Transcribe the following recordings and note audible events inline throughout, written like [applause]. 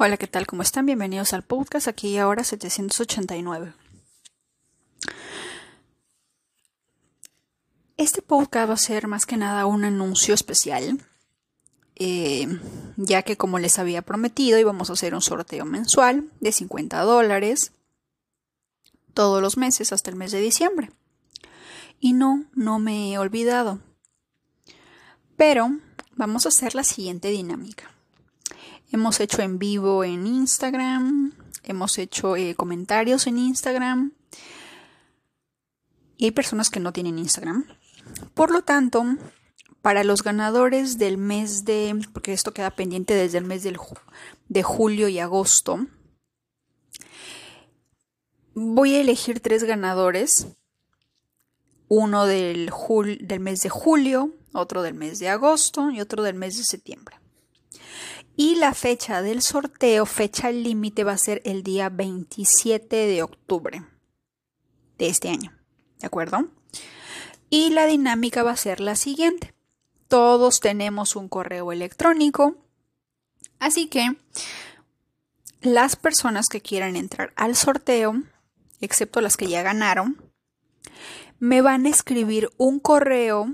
Hola, ¿qué tal? ¿Cómo están? Bienvenidos al podcast aquí y ahora 789. Este podcast va a ser más que nada un anuncio especial, eh, ya que como les había prometido íbamos a hacer un sorteo mensual de 50 dólares todos los meses hasta el mes de diciembre. Y no, no me he olvidado. Pero vamos a hacer la siguiente dinámica. Hemos hecho en vivo en Instagram, hemos hecho eh, comentarios en Instagram. Y hay personas que no tienen Instagram. Por lo tanto, para los ganadores del mes de, porque esto queda pendiente desde el mes de julio y agosto, voy a elegir tres ganadores. Uno del, del mes de julio, otro del mes de agosto y otro del mes de septiembre. Y la fecha del sorteo, fecha límite, va a ser el día 27 de octubre de este año. ¿De acuerdo? Y la dinámica va a ser la siguiente. Todos tenemos un correo electrónico. Así que las personas que quieran entrar al sorteo, excepto las que ya ganaron, me van a escribir un correo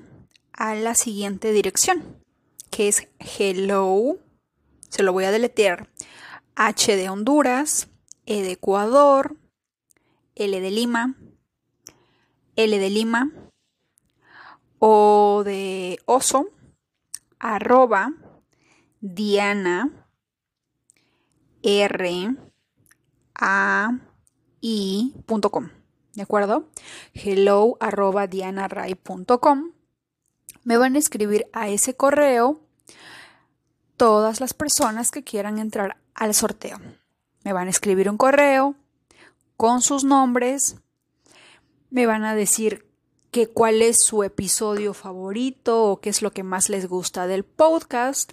a la siguiente dirección, que es hello se lo voy a deletear. H de Honduras, E de Ecuador, L de Lima, L de Lima, O de Oso, arroba, Diana, R, A, I.com. ¿De acuerdo? Hello arroba dianaray.com. Me van a escribir a ese correo todas las personas que quieran entrar al sorteo. Me van a escribir un correo con sus nombres, me van a decir que cuál es su episodio favorito o qué es lo que más les gusta del podcast.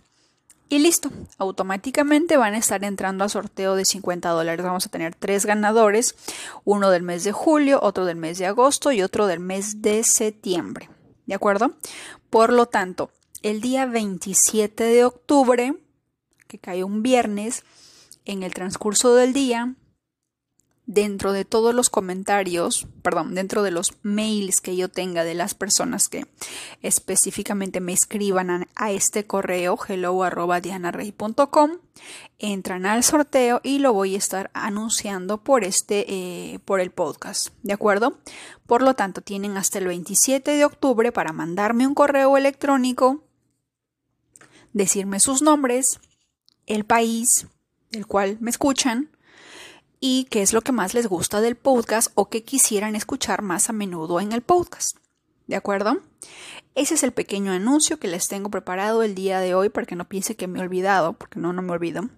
Y listo, automáticamente van a estar entrando a sorteo de 50 dólares. Vamos a tener tres ganadores, uno del mes de julio, otro del mes de agosto y otro del mes de septiembre. ¿De acuerdo? Por lo tanto, el día 27 de octubre, que cae un viernes, en el transcurso del día, dentro de todos los comentarios, perdón, dentro de los mails que yo tenga de las personas que específicamente me escriban a, este correo hello entran al sorteo y lo voy a estar anunciando por este, eh, por el podcast, ¿de acuerdo? Por lo tanto, tienen hasta el 27 de octubre para mandarme un correo electrónico decirme sus nombres, el país del cual me escuchan y qué es lo que más les gusta del podcast o que quisieran escuchar más a menudo en el podcast. ¿De acuerdo? Ese es el pequeño anuncio que les tengo preparado el día de hoy para que no piense que me he olvidado, porque no, no me olvido.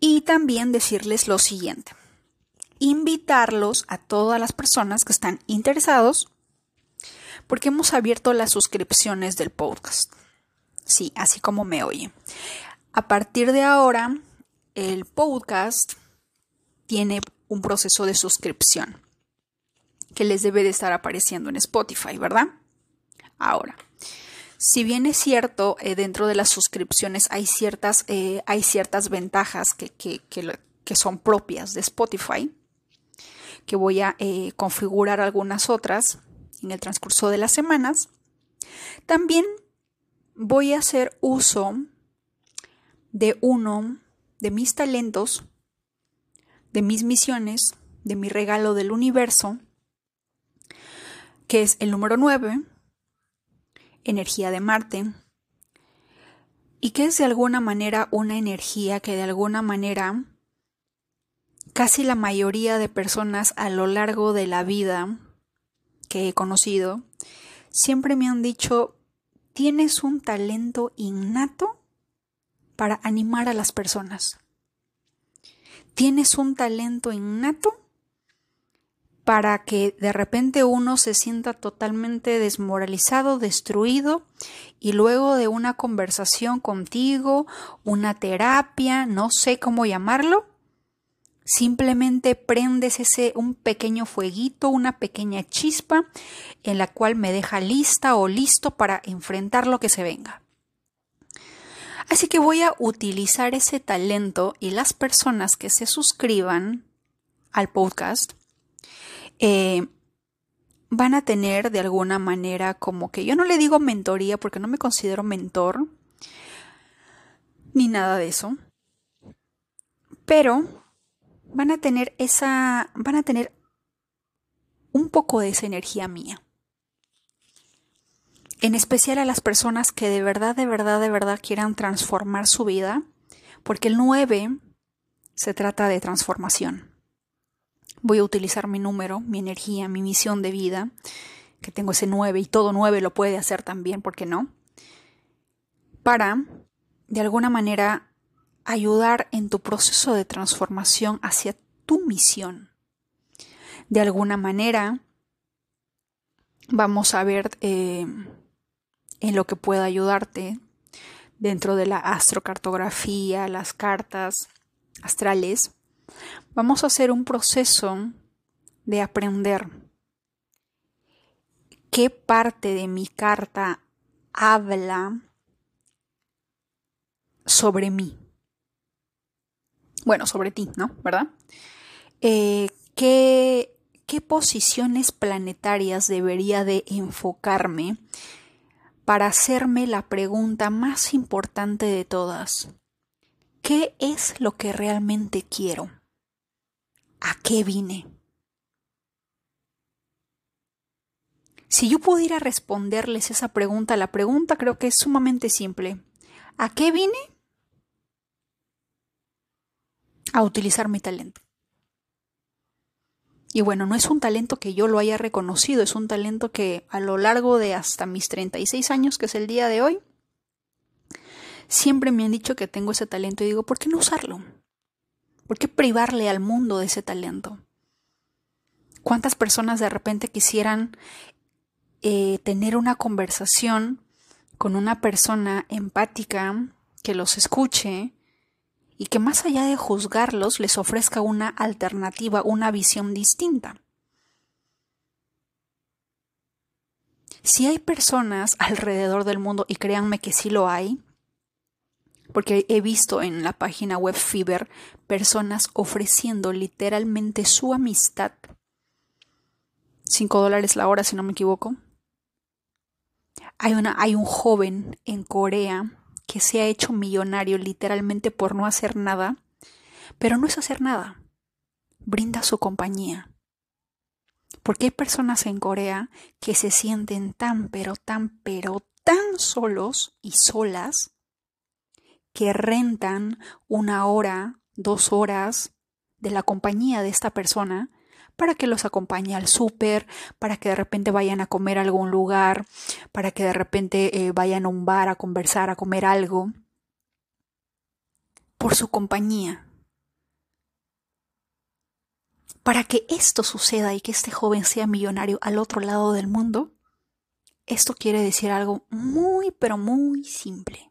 Y también decirles lo siguiente. Invitarlos a todas las personas que están interesados porque hemos abierto las suscripciones del podcast. Sí, así como me oye. A partir de ahora, el podcast tiene un proceso de suscripción que les debe de estar apareciendo en Spotify, ¿verdad? Ahora, si bien es cierto, eh, dentro de las suscripciones hay ciertas, eh, hay ciertas ventajas que, que, son propias de Spotify, que voy a eh, configurar algunas otras en el transcurso de las semanas, también voy a hacer uso de uno de mis talentos, de mis misiones, de mi regalo del universo, que es el número 9, energía de Marte, y que es de alguna manera una energía que de alguna manera casi la mayoría de personas a lo largo de la vida que he conocido siempre me han dicho, tienes un talento innato para animar a las personas. Tienes un talento innato para que de repente uno se sienta totalmente desmoralizado, destruido, y luego de una conversación contigo, una terapia, no sé cómo llamarlo, Simplemente prendes ese un pequeño fueguito, una pequeña chispa en la cual me deja lista o listo para enfrentar lo que se venga. Así que voy a utilizar ese talento y las personas que se suscriban al podcast eh, van a tener de alguna manera como que yo no le digo mentoría porque no me considero mentor ni nada de eso, pero van a tener esa, van a tener un poco de esa energía mía. En especial a las personas que de verdad, de verdad, de verdad quieran transformar su vida, porque el 9 se trata de transformación. Voy a utilizar mi número, mi energía, mi misión de vida, que tengo ese 9 y todo 9 lo puede hacer también, ¿por qué no? Para, de alguna manera, ayudar en tu proceso de transformación hacia tu misión. De alguna manera, vamos a ver eh, en lo que pueda ayudarte dentro de la astrocartografía, las cartas astrales. Vamos a hacer un proceso de aprender qué parte de mi carta habla sobre mí bueno, sobre ti, ¿no? ¿Verdad? Eh, ¿qué, ¿Qué posiciones planetarias debería de enfocarme para hacerme la pregunta más importante de todas? ¿Qué es lo que realmente quiero? ¿A qué vine? Si yo pudiera responderles esa pregunta, la pregunta creo que es sumamente simple. ¿A qué vine? A utilizar mi talento. Y bueno, no es un talento que yo lo haya reconocido, es un talento que a lo largo de hasta mis 36 años, que es el día de hoy, siempre me han dicho que tengo ese talento y digo, ¿por qué no usarlo? ¿Por qué privarle al mundo de ese talento? ¿Cuántas personas de repente quisieran eh, tener una conversación con una persona empática que los escuche, y que más allá de juzgarlos les ofrezca una alternativa, una visión distinta. Si hay personas alrededor del mundo, y créanme que sí lo hay, porque he visto en la página web Fiverr personas ofreciendo literalmente su amistad, 5 dólares la hora si no me equivoco. Hay, un joven en Corea que se ha hecho millonario literalmente por no hacer nada, pero no es hacer nada, brinda su compañía. Porque hay personas en Corea que se sienten tan, pero tan, pero tan solos y solas que rentan una hora, dos horas de la compañía de esta persona para que los acompañe al súper, para que de repente vayan a comer a algún lugar, para que de repente eh, vayan a un bar a conversar, a comer algo, por su compañía. Para que esto suceda y que este joven sea millonario al otro lado del mundo, esto quiere decir algo muy, pero muy simple.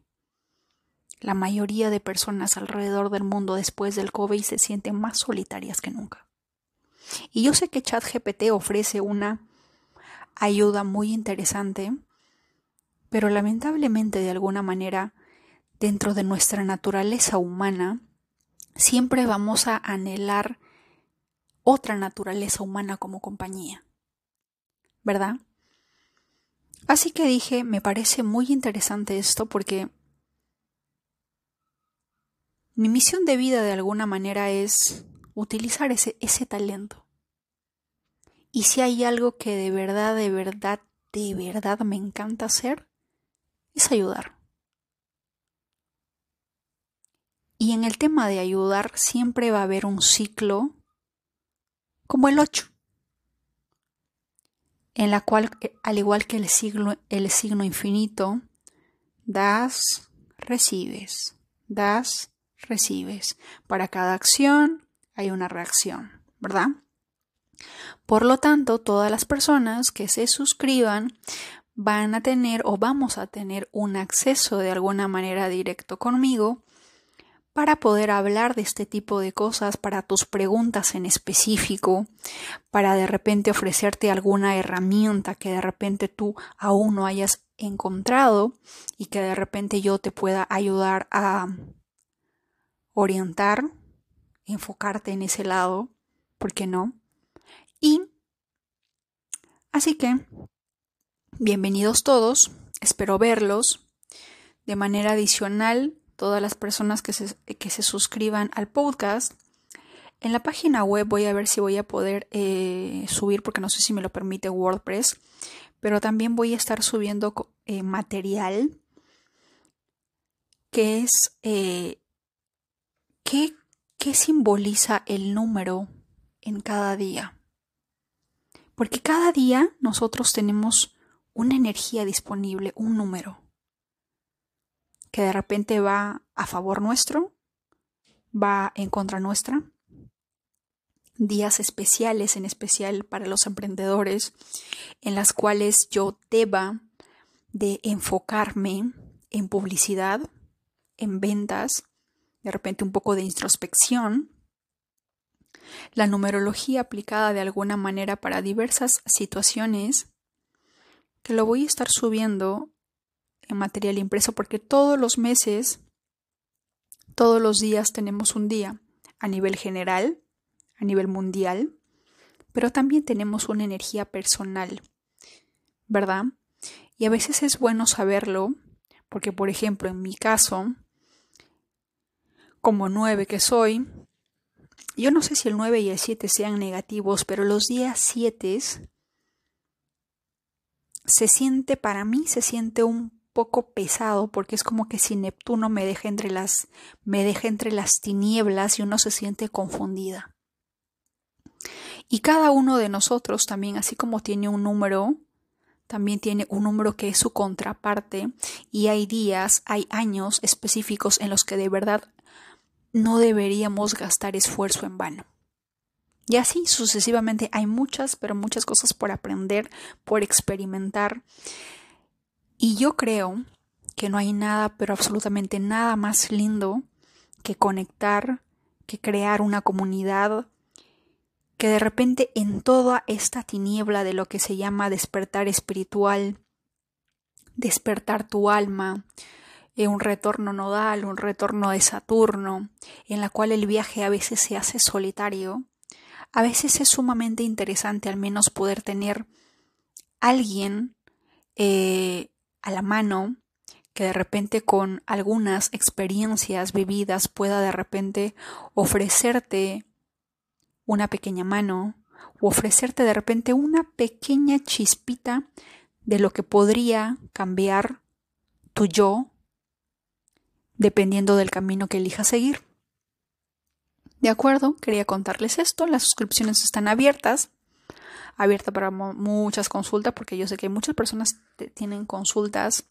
La mayoría de personas alrededor del mundo después del COVID se sienten más solitarias que nunca. Y yo sé que ChatGPT ofrece una ayuda muy interesante, pero lamentablemente de alguna manera, dentro de nuestra naturaleza humana, siempre vamos a anhelar otra naturaleza humana como compañía. ¿Verdad? Así que dije, me parece muy interesante esto porque mi misión de vida de alguna manera es utilizar ese, ese talento. Y si hay algo que de verdad, de verdad, de verdad me encanta hacer, es ayudar. Y en el tema de ayudar siempre va a haber un ciclo como el 8, en la cual, al igual que el el signo infinito, das, recibes, das, recibes. Para cada acción hay una reacción, ¿verdad? Por lo tanto, todas las personas que se suscriban van a tener o vamos a tener un acceso de alguna manera directo conmigo para poder hablar de este tipo de cosas, para tus preguntas en específico, para de repente ofrecerte alguna herramienta que de repente tú aún no hayas encontrado y que de repente yo te pueda ayudar a orientar, enfocarte en ese lado, ¿por qué no? Y así que, bienvenidos todos, espero verlos. De manera adicional, todas las personas que se, que se suscriban al podcast, en la página web voy a ver si voy a poder eh, subir, porque no sé si me lo permite WordPress, pero también voy a estar subiendo eh, material que es eh, ¿qué, qué simboliza el número en cada día. Porque cada día nosotros tenemos una energía disponible, un número, que de repente va a favor nuestro, va en contra nuestra. Días especiales, en especial para los emprendedores, en las cuales yo deba de enfocarme en publicidad, en ventas, de repente un poco de introspección, la numerología aplicada de alguna manera para diversas situaciones, que lo voy a estar subiendo en material impreso porque todos los meses, todos los días tenemos un día a nivel general, a nivel mundial, pero también tenemos una energía personal, ¿verdad? Y a veces es bueno saberlo, porque por ejemplo en mi caso, como nueve que soy, yo no sé si el 9 y el 7 sean negativos, pero los días 7 se siente, para mí se siente un poco pesado porque es como que si Neptuno me deja entre las me deja entre las tinieblas y uno se siente confundida. Y cada uno de nosotros también, así como tiene un número, también tiene un número que es su contraparte y hay días, hay años específicos en los que de verdad no deberíamos gastar esfuerzo en vano. Y así sucesivamente hay muchas, pero muchas cosas por aprender, por experimentar. Y yo creo que no hay nada, pero absolutamente nada más lindo que conectar, que crear una comunidad, que de repente en toda esta tiniebla de lo que se llama despertar espiritual, despertar tu alma, un retorno nodal, un retorno de Saturno, en la cual el viaje a veces se hace solitario, a veces es sumamente interesante al menos poder tener alguien eh, a la mano que de repente con algunas experiencias vividas pueda de repente ofrecerte una pequeña mano o ofrecerte de repente una pequeña chispita de lo que podría cambiar tu yo dependiendo del camino que elija seguir. De acuerdo, quería contarles esto. Las suscripciones están abiertas, abierta para muchas consultas, porque yo sé que muchas personas tienen consultas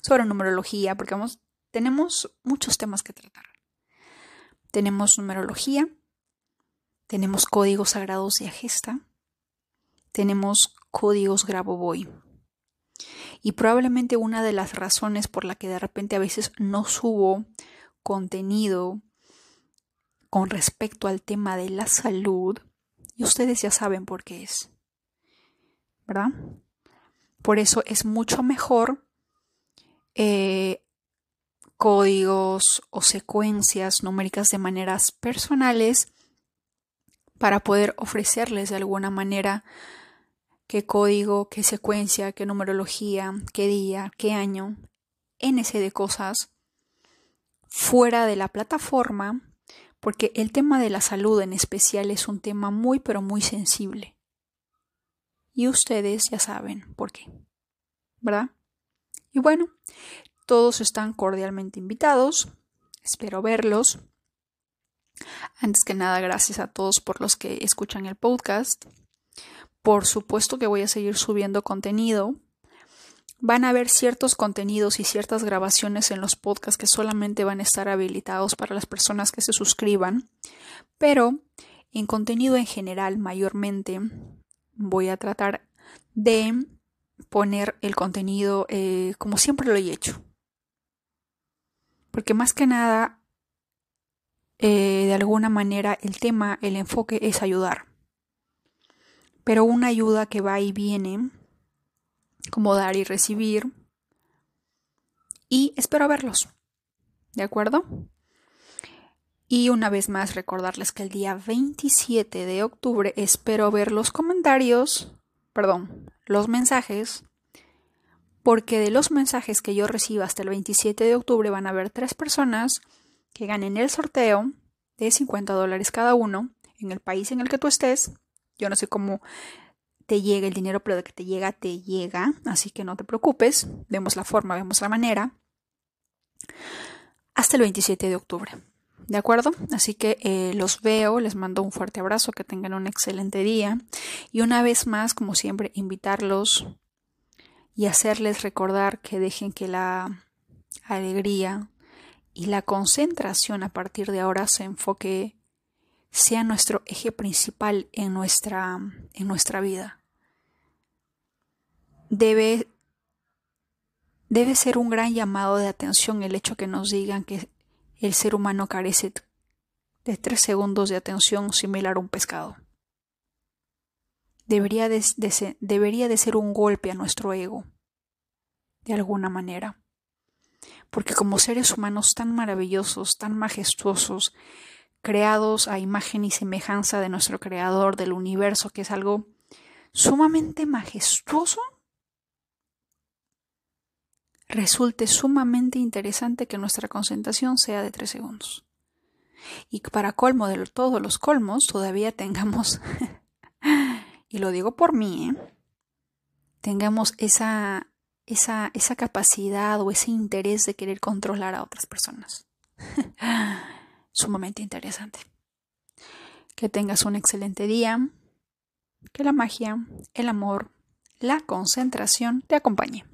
sobre numerología, porque tenemos muchos temas que tratar. Tenemos numerología, tenemos códigos sagrados de Agesta, tenemos códigos Grabovoi. Y probablemente una de las razones por la que de repente a veces no subo contenido con respecto al tema de la salud, y ustedes ya saben por qué es, ¿verdad? Por eso es mucho mejor eh, códigos o secuencias numéricas de maneras personales para poder ofrecerles de alguna manera qué código, qué secuencia, qué numerología, qué día, qué año, NC de cosas fuera de la plataforma, porque el tema de la salud en especial es un tema muy pero muy sensible. Y ustedes ya saben por qué, ¿verdad? Y bueno, todos están cordialmente invitados, espero verlos. Antes que nada, gracias a todos por los que escuchan el podcast. Por supuesto que voy a seguir subiendo contenido. Van a haber ciertos contenidos y ciertas grabaciones en los podcasts que solamente van a estar habilitados para las personas que se suscriban, pero en contenido en general mayormente voy a tratar de poner el contenido eh, como siempre lo he hecho. Porque más que nada, eh, de alguna manera, el tema, el enfoque es ayudar pero una ayuda que va y viene, como dar y recibir, y espero verlos. ¿De acuerdo? Y una vez más recordarles que el día 27 de octubre espero ver los comentarios, perdón, los mensajes, porque de los mensajes que yo reciba hasta el 27 de octubre van a haber tres personas que ganen el sorteo de 50 dólares cada uno en el país en el que tú estés. Yo no sé cómo te llega el dinero, pero de que te llega, te llega. Así que no te preocupes. Vemos la forma, vemos la manera. Hasta el 27 de octubre. ¿De acuerdo? Así que eh, los veo, les mando un fuerte abrazo, que tengan un excelente día. Y una vez más, como siempre, invitarlos y hacerles recordar que dejen que la alegría y la concentración a partir de ahora se enfoque, sea nuestro eje principal en nuestra, en nuestra vida. Debe, debe ser un gran llamado de atención el hecho que nos digan que el ser humano carece de tres segundos de atención similar a un pescado. Debería debería de ser un golpe a nuestro ego, de alguna manera porque como seres humanos tan maravillosos, tan majestuosos, creados a imagen y semejanza de nuestro Creador del universo, que es algo sumamente majestuoso, resulte sumamente interesante que nuestra concentración sea de tres segundos. Y para colmo de todos los colmos, todavía tengamos, [laughs] y lo digo por mí, ¿eh? tengamos esa esa, esa capacidad o ese interés de querer controlar a otras personas. [laughs] Sumamente interesante. Que tengas un excelente día. Que la magia, el amor, la concentración te acompañe.